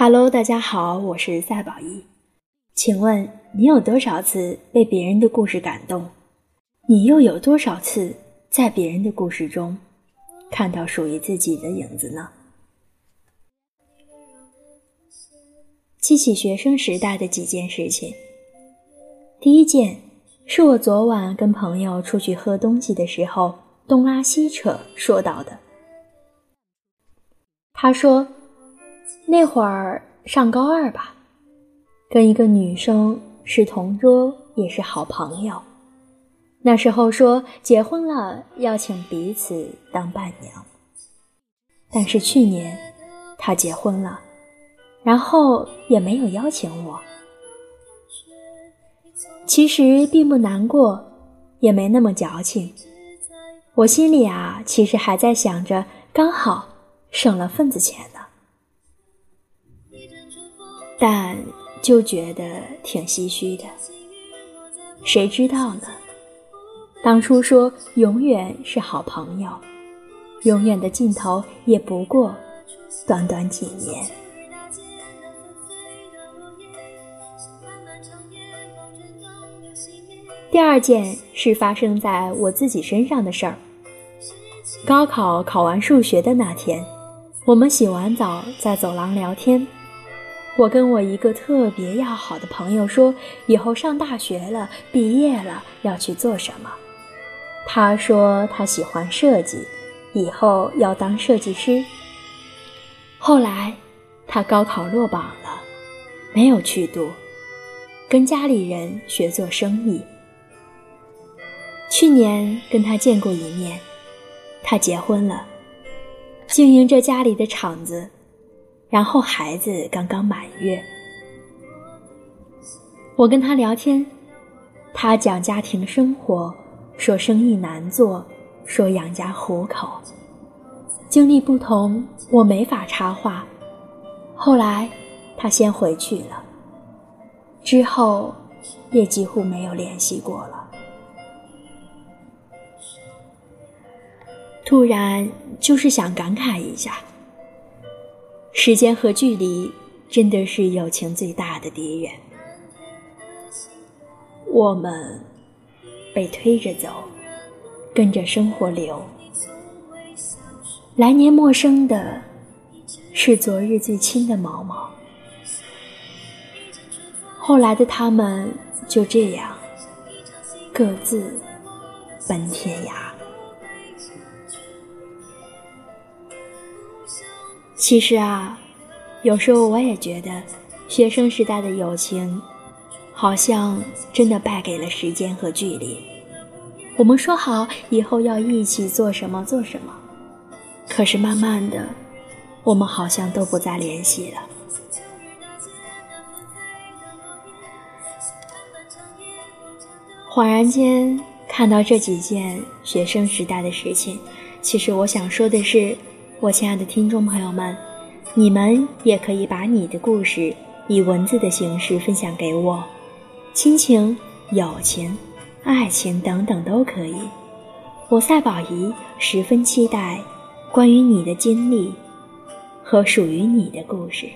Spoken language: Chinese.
Hello，大家好，我是赛宝仪。请问你有多少次被别人的故事感动？你又有多少次在别人的故事中看到属于自己的影子呢？记起学生时代的几件事情。第一件是我昨晚跟朋友出去喝东西的时候，东拉西扯说到的。他说。那会儿上高二吧，跟一个女生是同桌，也是好朋友。那时候说结婚了要请彼此当伴娘，但是去年她结婚了，然后也没有邀请我。其实并不难过，也没那么矫情。我心里啊，其实还在想着，刚好省了份子钱呢。但就觉得挺唏嘘的。谁知道呢？当初说永远是好朋友，永远的尽头也不过短短几年。第二件是发生在我自己身上的事儿。高考考完数学的那天，我们洗完澡在走廊聊天。我跟我一个特别要好的朋友说，以后上大学了，毕业了要去做什么。他说他喜欢设计，以后要当设计师。后来他高考落榜了，没有去读，跟家里人学做生意。去年跟他见过一面，他结婚了，经营着家里的厂子。然后孩子刚刚满月，我跟他聊天，他讲家庭生活，说生意难做，说养家糊口，经历不同，我没法插话。后来他先回去了，之后也几乎没有联系过了。突然就是想感慨一下。时间和距离真的是友情最大的敌人。我们被推着走，跟着生活流。来年陌生的是昨日最亲的毛毛。后来的他们就这样各自奔天涯。其实啊，有时候我也觉得，学生时代的友情，好像真的败给了时间和距离。我们说好以后要一起做什么做什么，可是慢慢的，我们好像都不再联系了。恍然间看到这几件学生时代的事情，其实我想说的是。我亲爱的听众朋友们，你们也可以把你的故事以文字的形式分享给我，亲情、友情、爱情等等都可以。我赛宝仪十分期待关于你的经历和属于你的故事。